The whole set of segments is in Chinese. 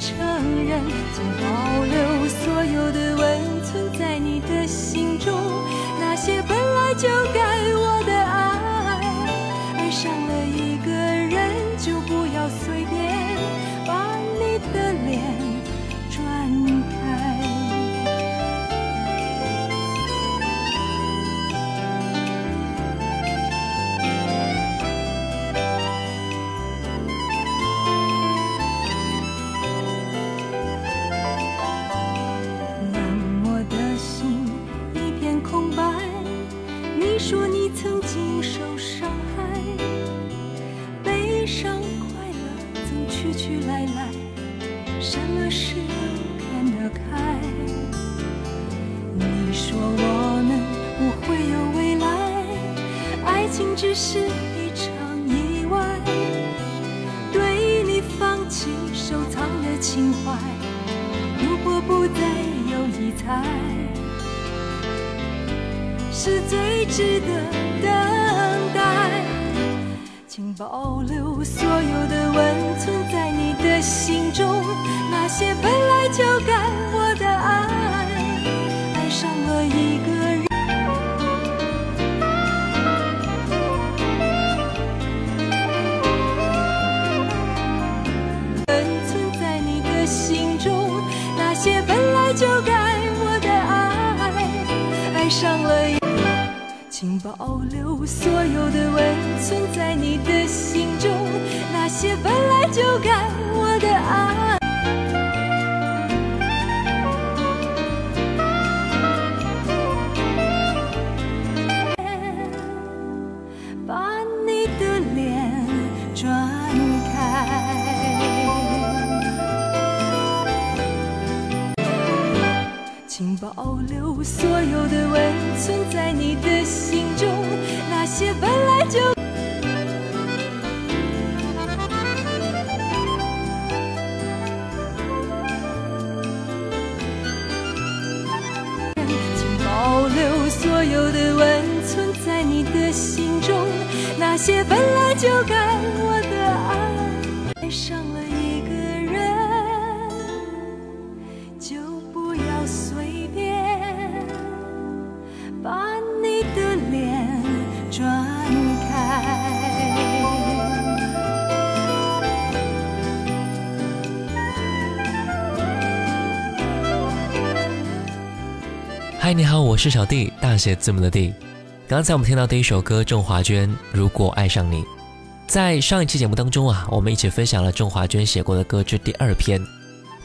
承认请保留所有的温存在你的心中。那些本来就该保留所有的温存在你的心中那些本来就该我保留所有的温存在你的心中那些本来就该我的爱。保留所有的温存在你的心中那些本来就请保留所有的温存在你的心中那些本来就该我的爱爱上了一个嗨，你好，我是小弟，大写字母的弟。刚才我们听到第一首歌，郑华娟《如果爱上你》。在上一期节目当中啊，我们一起分享了郑华娟写过的歌之第二篇。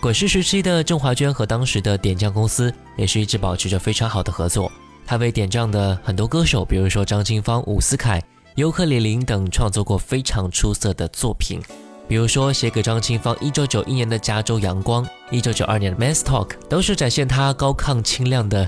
滚石时期的郑华娟和当时的点将公司也是一直保持着非常好的合作。她为点将的很多歌手，比如说张清芳、伍思凯、尤克里林等，创作过非常出色的作品。比如说写给张清芳一九九一年的《加州阳光》，一九九二年的《Man's Talk》，都是展现她高亢清亮的。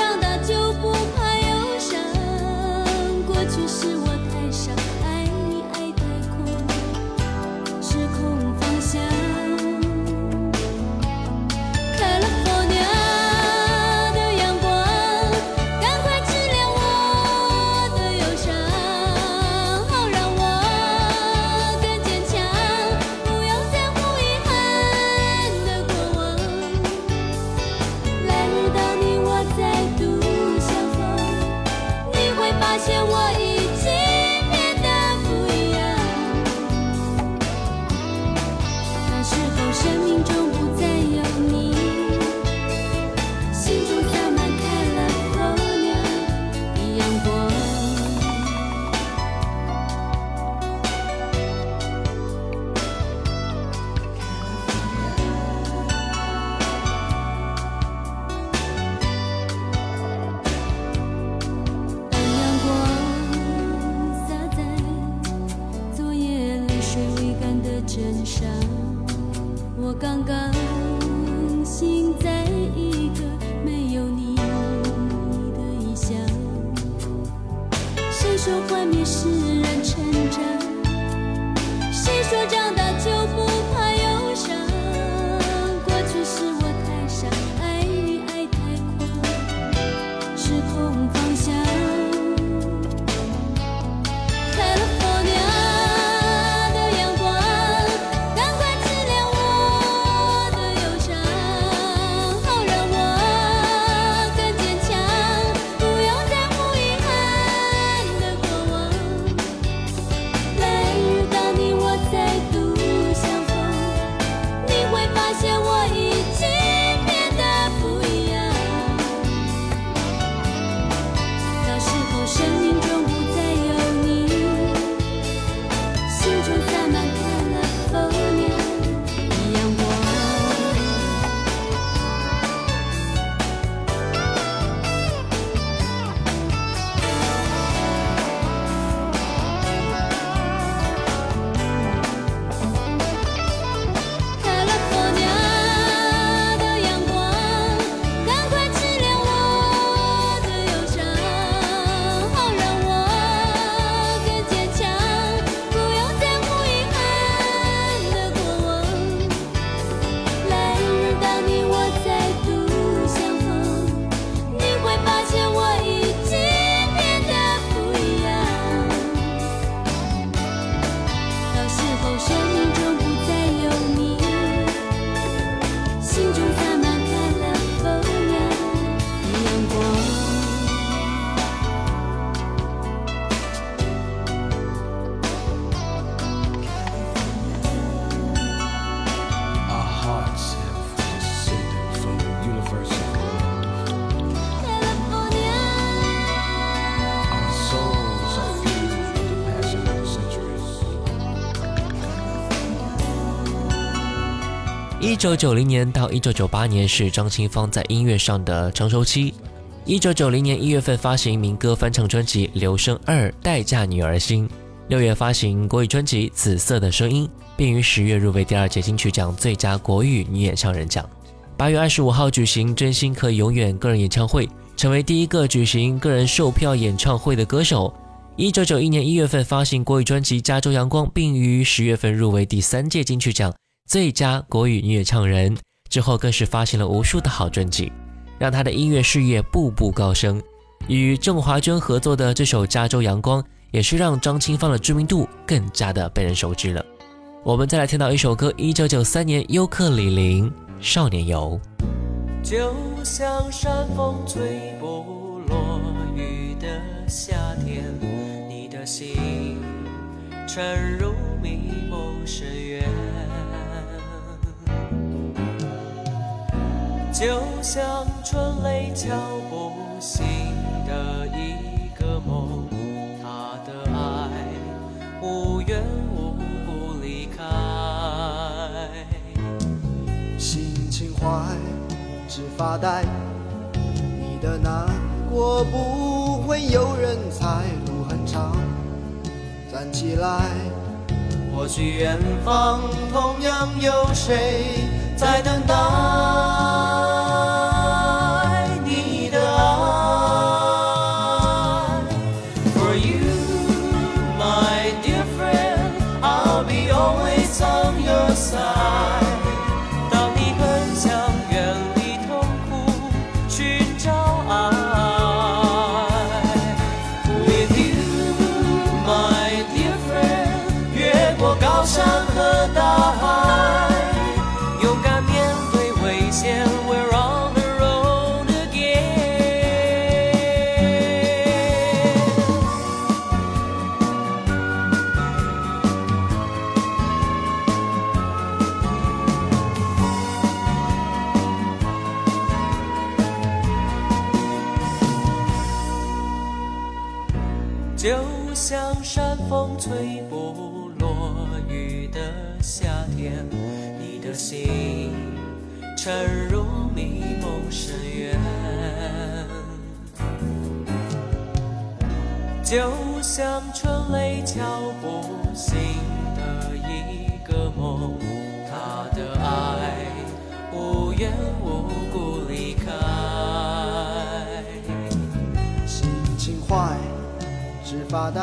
我刚刚醒在一个没有你的异乡。谁说幻灭是九九零年到一九九八年是张清芳在音乐上的成熟期。一九九零年一月份发行民歌翻唱专辑《留声二待嫁女儿心》，六月发行国语专辑《紫色的声音》，并于十月入围第二届金曲奖最佳国语女演唱人奖。八月二十五号举行《真心可以永远》个人演唱会，成为第一个举行个人售票演唱会的歌手。一九九一年一月份发行国语专辑《加州阳光》，并于十月份入围第三届金曲奖最佳国语女演唱人。之后更是发行了无数的好专辑，让她的音乐事业步步高升。与郑华娟合作的这首《加州阳光》，也是让张清芳的知名度更加的被人熟知了。我们再来听到一首歌，一九九三年尤克里里《少年游》。就像山风吹不落雨的夏天，你的心沉入迷梦深渊。就像春雷敲不醒的一个梦，他的爱无缘无故离开。心情坏，只发呆。你的难过不会有人猜，路很长，站起来。或许远方同样有谁在等待？沉入迷梦深渊，就像春雷敲不醒的一个梦，他的爱无缘无故离开。心情坏，只发呆，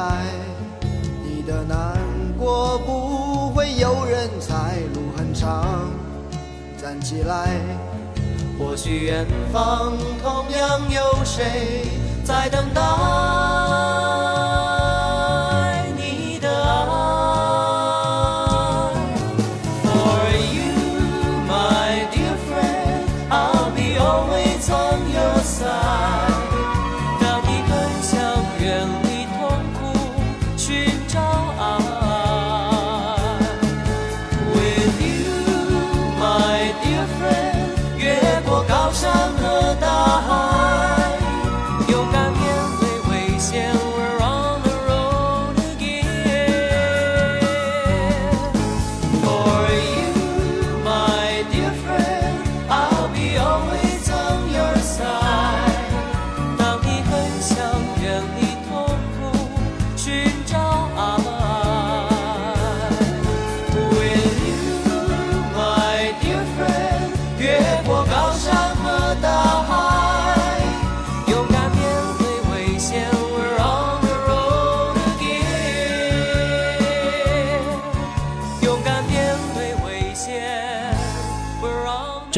你的难过不会有人猜，路很长。起来。或许远方同样有谁在等待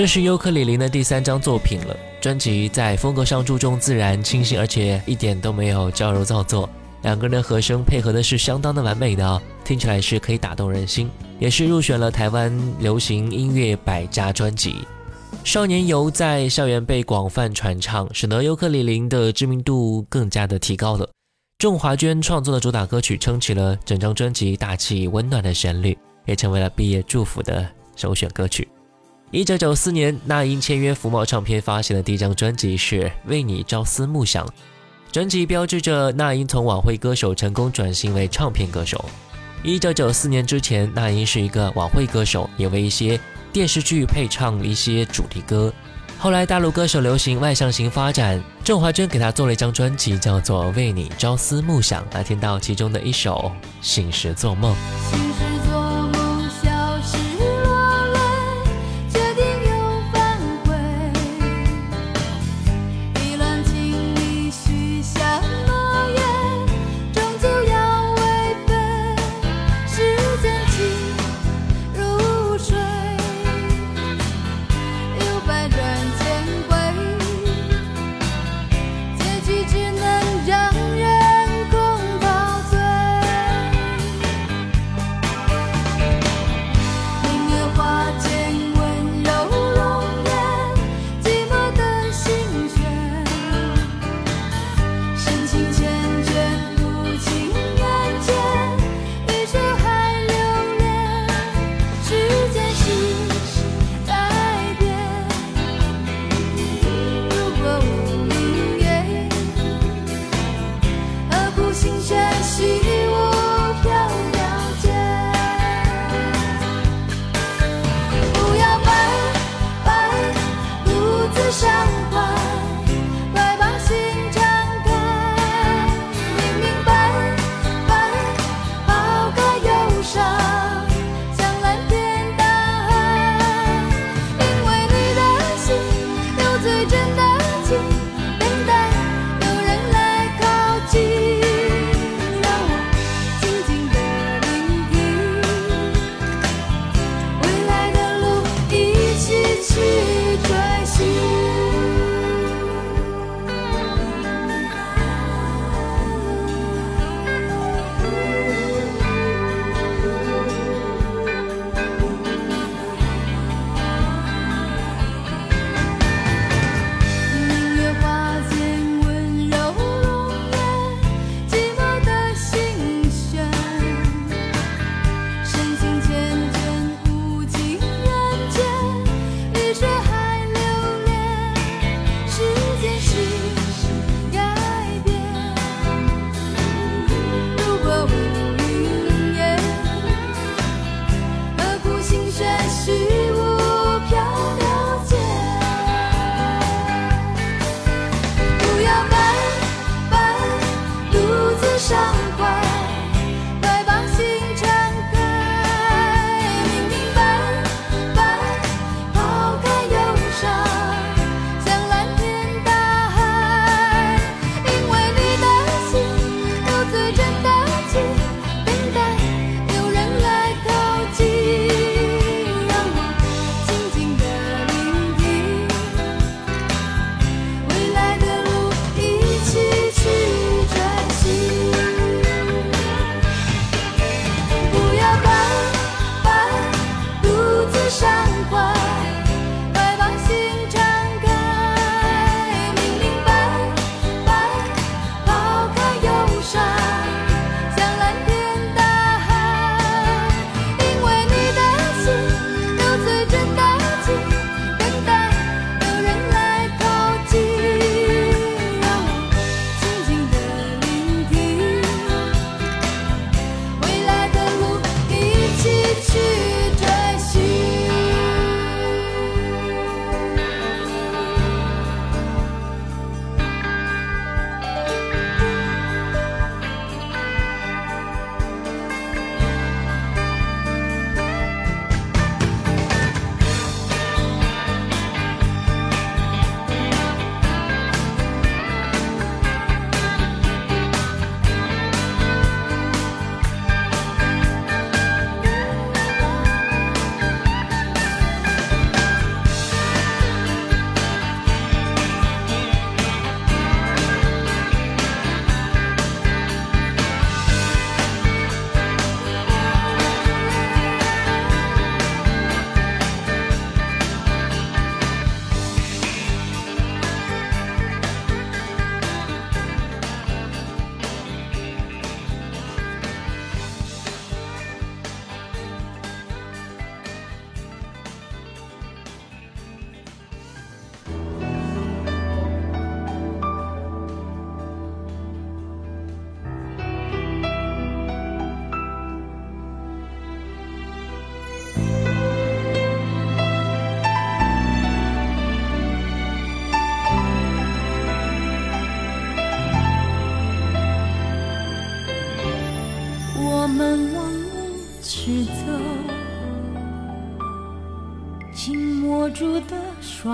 这是尤克里里的第三张作品了。专辑在风格上注重自然、清新，而且一点都没有矫揉造作。两个人的和声配合的是相当的完美的、听起来是可以打动人心，也是入选了台湾流行音乐百家专辑。少年游在校园被广泛传唱，使得尤克里里的知名度更加的提高了。仲华娟创作的主打歌曲撑起了整张专辑大气温暖的旋律，也成为了毕业祝福的首选歌曲。一九九四年，那英签约福茂唱片发行的第一张专辑是《为你朝思暮想》，专辑标志着那英从晚会歌手成功转型为唱片歌手。一九九四年之前，那英是一个晚会歌手，也为一些电视剧配唱一些主题歌。后来大陆歌手流行外向型发展，郑华娟给他做了一张专辑，叫做《为你朝思暮想》，来听到其中的一首《醒时做梦》。心事做梦，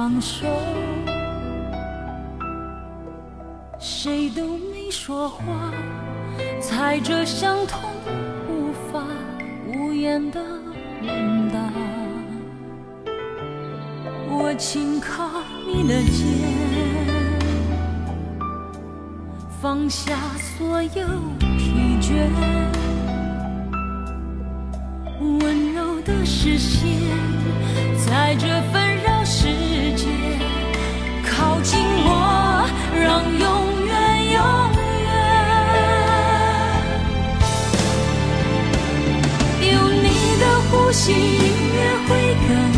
双手，谁都没说话，踩着相同无法无言的问答。我轻靠你的肩。放下所有疲倦，温柔的视线，在这纷扰世界靠近我，让永远永远有你的呼吸，音乐会更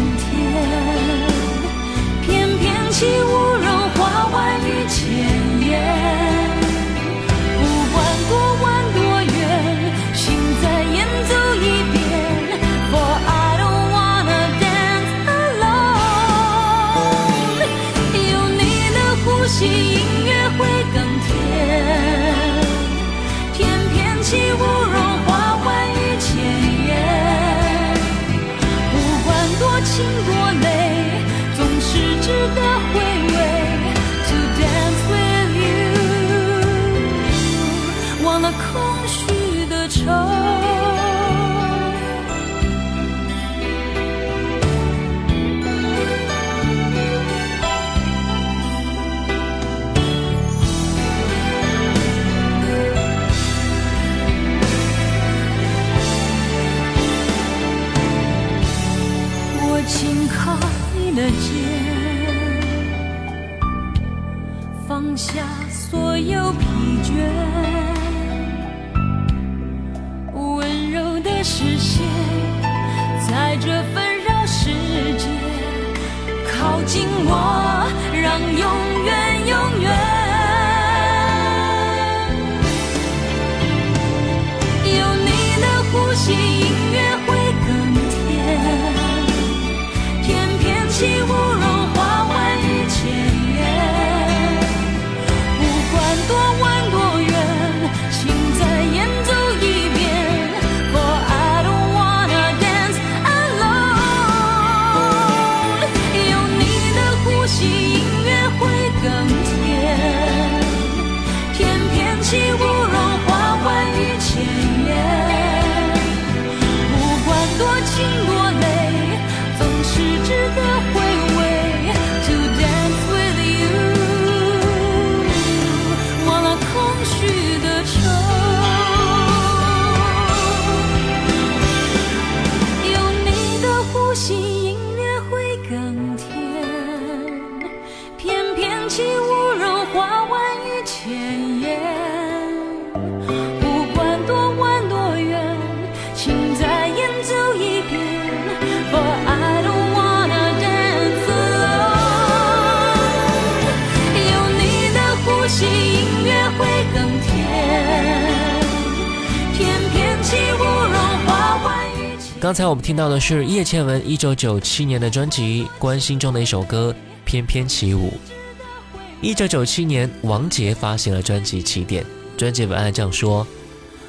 才我们听到的是叶倩文一九九七年的专辑《关心》中的一首歌《翩翩起舞》。一九九七年，王杰发行了专辑《起点》，专辑文案这样说：“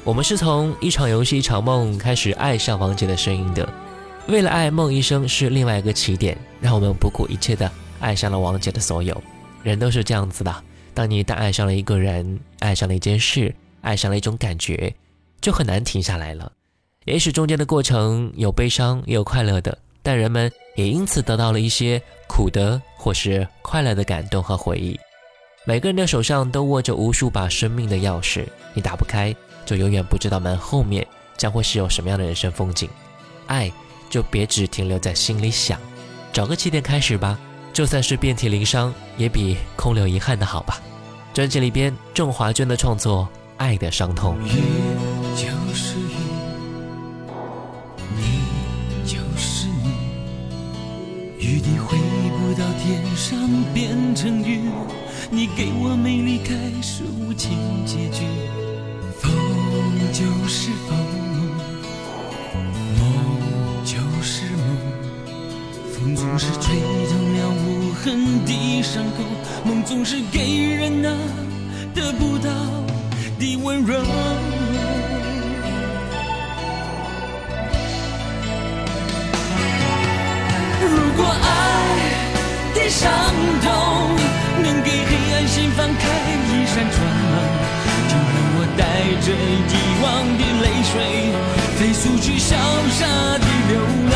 我们是从一场游戏一场梦开始爱上王杰的声音的，为了爱梦一生是另外一个起点，让我们不顾一切的爱上了王杰的所有。人都是这样子的，当你一旦爱上了一个人，爱上了一件事，爱上了一种感觉，就很难停下来了。也许中间的过程有悲伤，也有快乐的，但人们也因此得到了一些苦的或是快乐的感动和回忆。每个人的手上都握着无数把生命的钥匙，你打不开，就永远不知道门后面将会是有什么样的人生风景。爱就别只停留在心里想，找个起点开始吧，就算是遍体鳞伤，也比空留遗憾的好吧。专辑里边，郑华娟的创作《爱的伤痛》。变成雨你给我美丽开始无情结局风就是风梦就是梦风总是吹痛了无痕的伤口梦总是给人那得不到的温柔如果爱伤痛，能给黑暗心放开一扇窗，就让我带着遗忘的泪水，飞速去潇洒的流浪。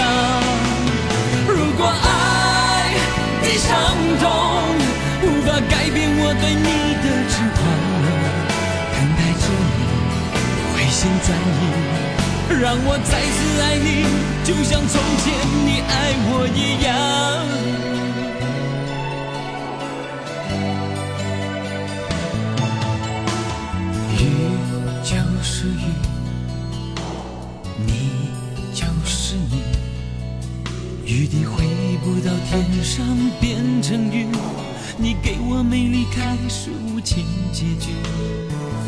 如果爱的伤痛无法改变我对你的痴狂，等待着你回心转意，让我再次爱你，就像从前你爱我一样。不到天上变成云，你给我美丽开始无情结局。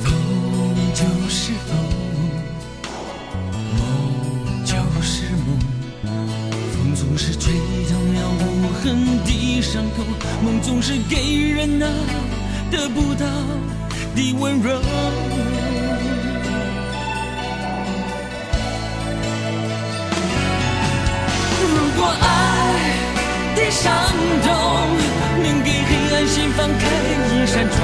风就是风，梦就是梦，风总是吹痛了无痕的伤口，梦总是给人那得不到的温柔。心放开一扇窗，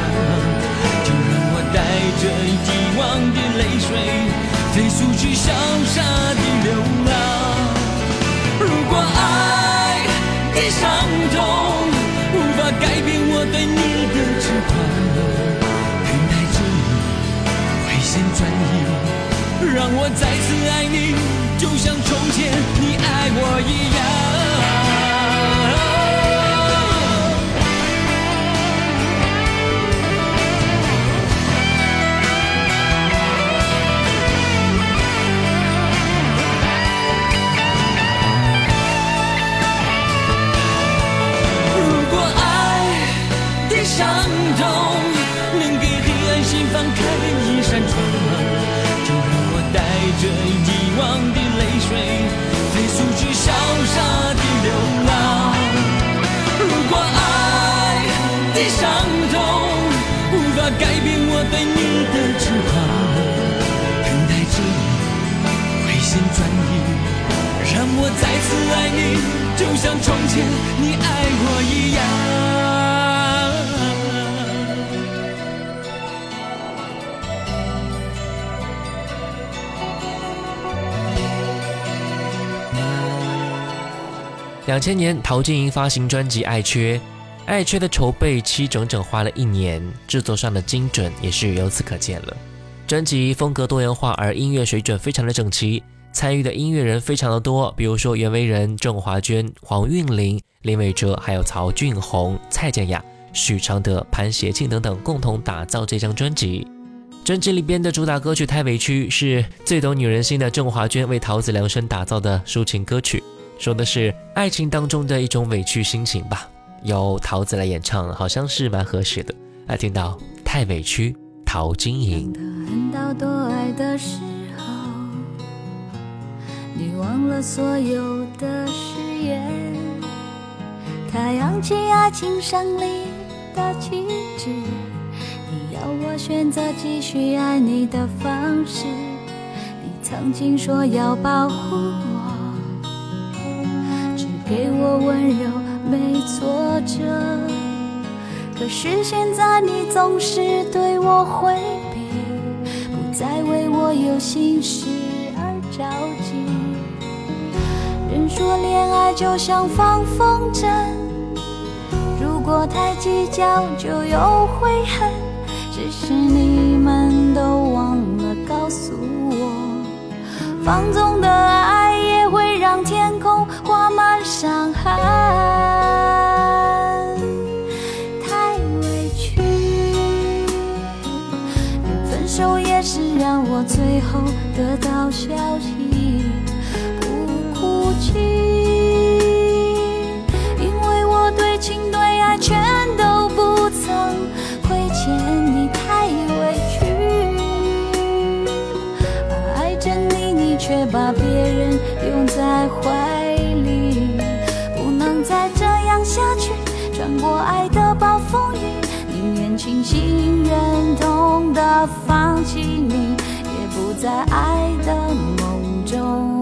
就让我带着遗忘的泪水，飞速去潇洒的流浪。如果爱的伤痛无法改变我对你的痴狂，等待着你回心转意，让我再次爱你，就像从前你爱我一样。次爱你，就像从前你爱我一样。两千年，陶晶莹发行专辑《爱缺》，《爱缺》的筹备期整整花了一年，制作上的精准也是由此可见了。专辑风格多元化，而音乐水准非常的整齐，参与的音乐人非常的多，比如说袁惟仁、郑华娟、黄韵玲、林伟哲，还有曹俊宏、蔡健雅、许常德、潘协庆等等，共同打造这张专辑。专辑里边的主打歌曲《太委屈》是最懂女人心的郑华娟为桃子量身打造的抒情歌曲。说的是爱情当中的一种委屈心情吧，由桃子来演唱，好像是蛮合适的。来听到太委屈，陶晶莹。你忘了所有的誓言。他扬起爱情胜利的旗帜，你要我选择继续爱你的方式。你曾经说要保护我，只给我温柔，没挫折。可是现在你总是对我回避，不再为我有心事而着急。人说恋爱就像放风筝，如果太计较就有悔恨。只是你们都忘了告诉我，放纵的爱也会让天空画满伤痕。太委屈，分手也是让我最后得到消息，别人拥在怀里，不能再这样下去。穿过爱的暴风雨，宁愿清醒忍痛的放弃你，也不在爱的梦中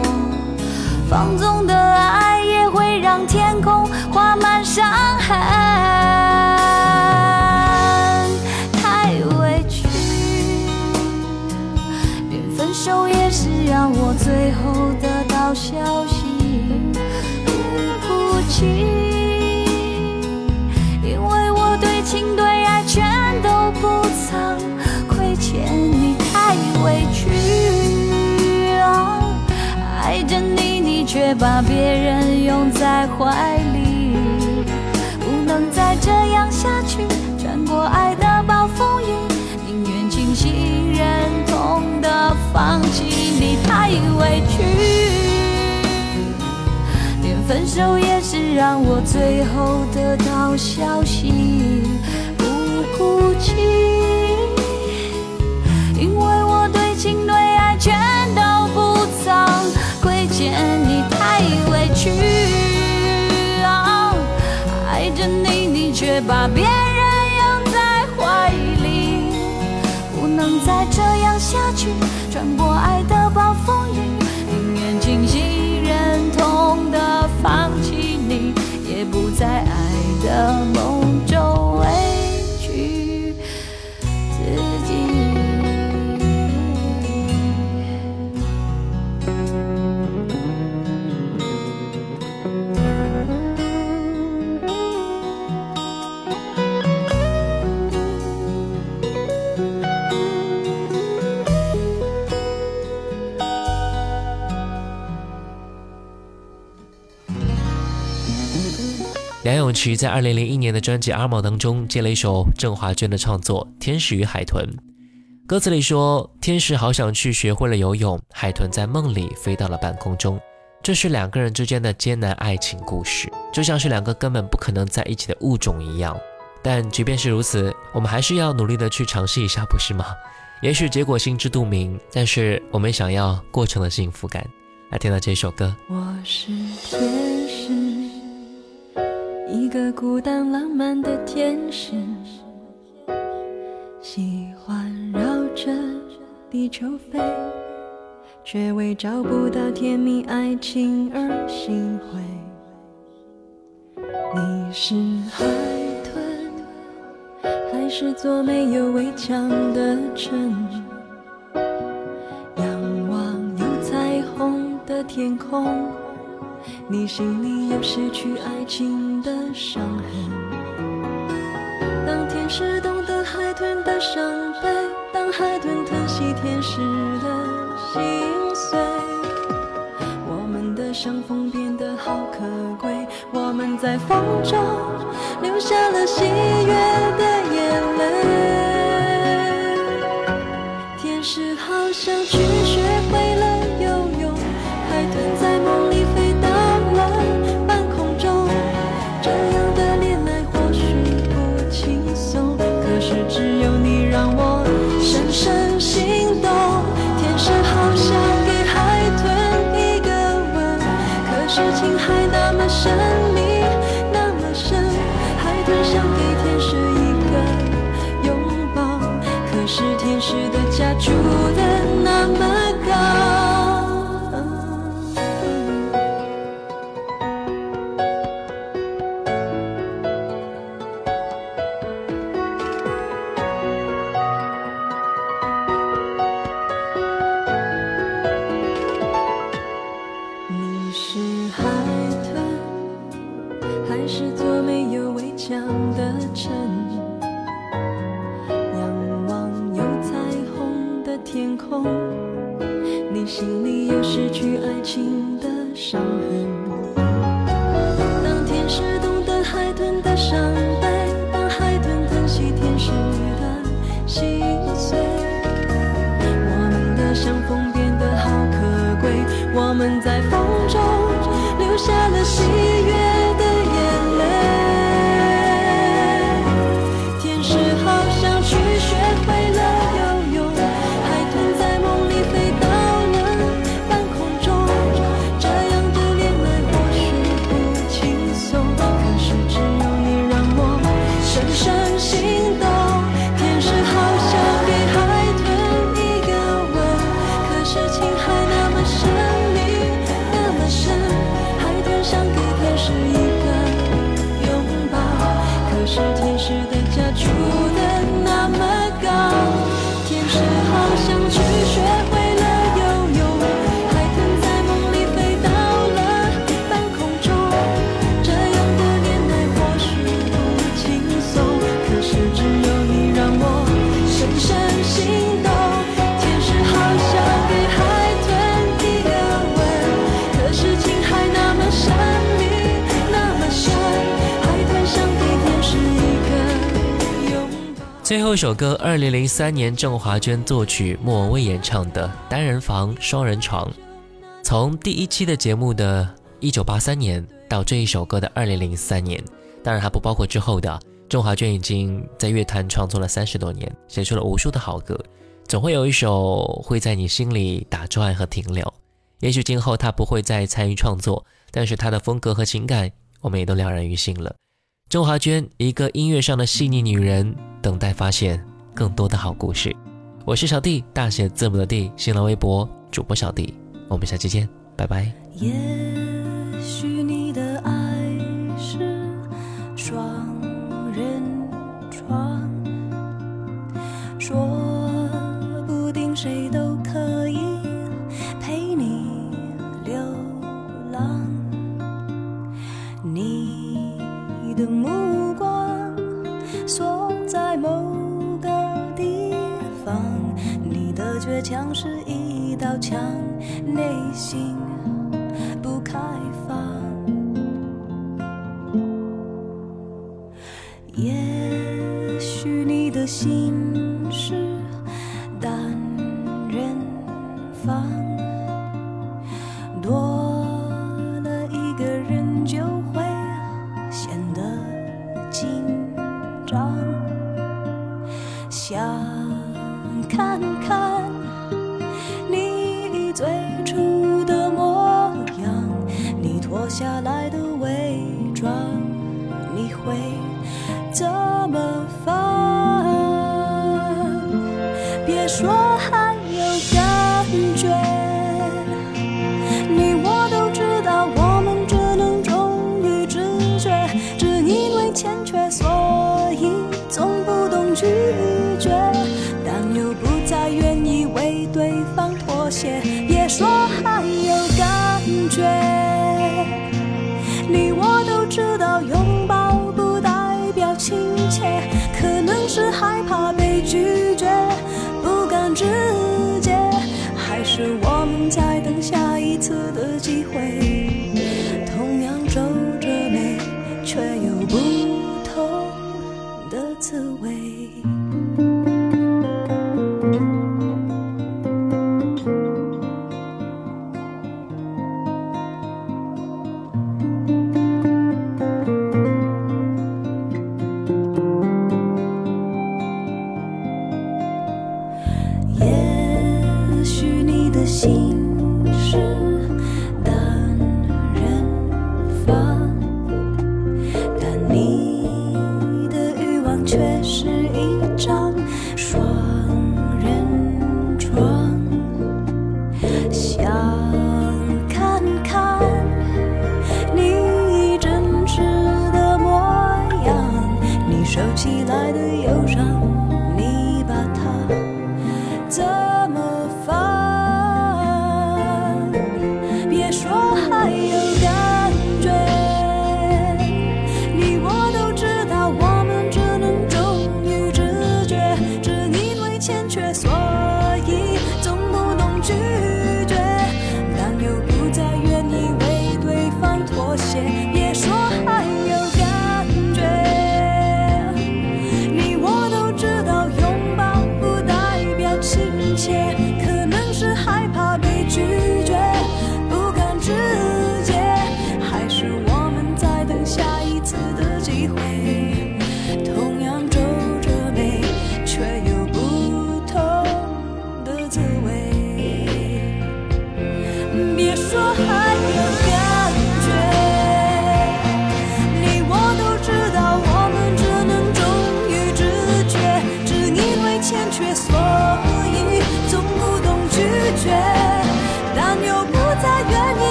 放纵的爱也会让天空画满伤痕。太委屈，连分手也是让我最后得到消息。不哭却把别人拥在怀里，不能再这样下去，穿过爱的暴风雨，宁愿清醒忍痛的放弃你，太委屈。连分手也是让我最后得到消息，不哭泣，因为我对情对爱全都不曾亏欠你，去啊！爱着你，你却把别人梁咏琪在二零零一年的专辑《阿毛》当中接了一首郑华娟的创作《天使与海豚》，歌词里说：“天使好想去学会了游泳，海豚在梦里飞到了半空中。”这是两个人之间的艰难爱情故事，就像是两个根本不可能在一起的物种一样。但即便是如此，我们还是要努力的去尝试一下，不是吗？也许结果心知肚明，但是我们想要过程的幸福感。来听到这首歌，我是天，一个孤单浪漫的天使，喜欢绕着地球飞，却为找不到甜蜜爱情而心灰。你是海豚，还是座没有围墙的城？仰望有彩虹的天空，你心里有失去爱情的伤痕。当天使懂得海豚的伤悲，当海豚疼惜天使的心碎，我们的相逢变得好可贵。我们在风中留下了喜悦的眼泪。天使好想首歌，二零零三年郑华娟作曲，莫文蔚演唱的《单人房双人床》。从第一期的节目的一九八三年到这一首歌的二零零三年，当然还不包括之后的。郑华娟已经在乐坛创作了三十多年，写出了无数的好歌，总会有一首会在你心里打转和停留。也许今后她不会再参与创作，但是她的风格和情感，我们也都了然于心了。周华娟，一个音乐上的细腻女人，等待发现更多的好故事。我是小弟，大写字母的弟，新浪微博主播小弟，我们下期见，拜拜。也许你像是一道墙，内心不开放。也许你的心是单人房，多了一个人就会显得紧张。想看